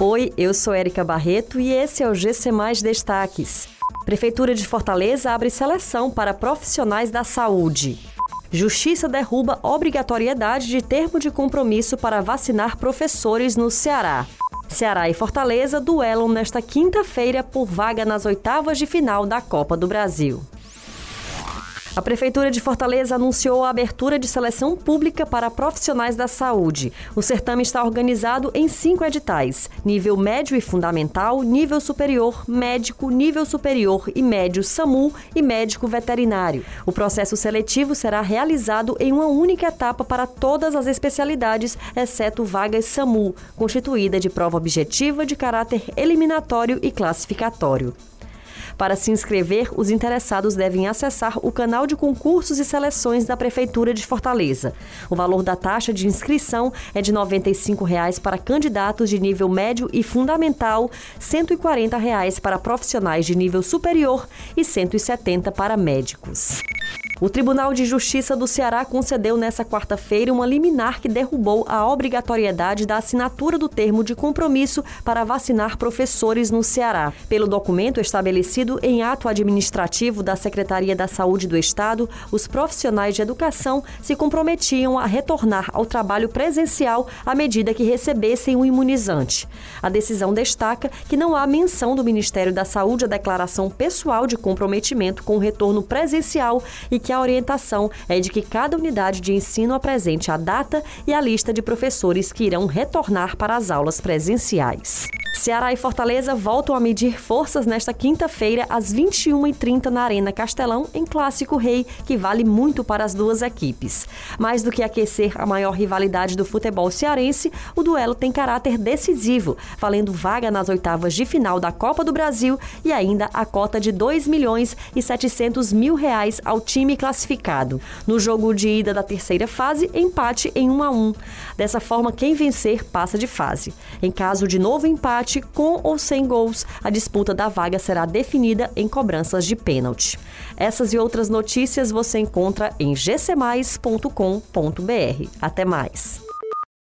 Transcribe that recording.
Oi, eu sou Érica Barreto e esse é o GC Mais Destaques. Prefeitura de Fortaleza abre seleção para profissionais da saúde. Justiça derruba obrigatoriedade de termo de compromisso para vacinar professores no Ceará. Ceará e Fortaleza duelam nesta quinta-feira por vaga nas oitavas de final da Copa do Brasil. A Prefeitura de Fortaleza anunciou a abertura de seleção pública para profissionais da saúde. O certame está organizado em cinco editais: nível médio e fundamental, nível superior, médico, nível superior e médio SAMU e médico veterinário. O processo seletivo será realizado em uma única etapa para todas as especialidades, exceto vagas SAMU, constituída de prova objetiva de caráter eliminatório e classificatório. Para se inscrever, os interessados devem acessar o canal de concursos e seleções da Prefeitura de Fortaleza. O valor da taxa de inscrição é de 95 reais para candidatos de nível médio e fundamental, 140 reais para profissionais de nível superior e R$ 170 para médicos. O Tribunal de Justiça do Ceará concedeu nesta quarta-feira uma liminar que derrubou a obrigatoriedade da assinatura do termo de compromisso para vacinar professores no Ceará. Pelo documento estabelecido em ato administrativo da Secretaria da Saúde do Estado, os profissionais de educação se comprometiam a retornar ao trabalho presencial à medida que recebessem o imunizante. A decisão destaca que não há menção do Ministério da Saúde à declaração pessoal de comprometimento com o retorno presencial e que a orientação é de que cada unidade de ensino apresente a data e a lista de professores que irão retornar para as aulas presenciais. Ceará e Fortaleza voltam a medir forças nesta quinta-feira, às 21h30, na Arena Castelão, em Clássico Rei, que vale muito para as duas equipes. Mais do que aquecer a maior rivalidade do futebol cearense, o duelo tem caráter decisivo, valendo vaga nas oitavas de final da Copa do Brasil e ainda a cota de 2 milhões e 700 mil reais ao time classificado. No jogo de ida da terceira fase, empate em 1 a 1. Dessa forma, quem vencer passa de fase. Em caso de novo empate, empate com ou sem gols, a disputa da vaga será definida em cobranças de pênalti. Essas e outras notícias você encontra em gcmais.com.br. Até mais.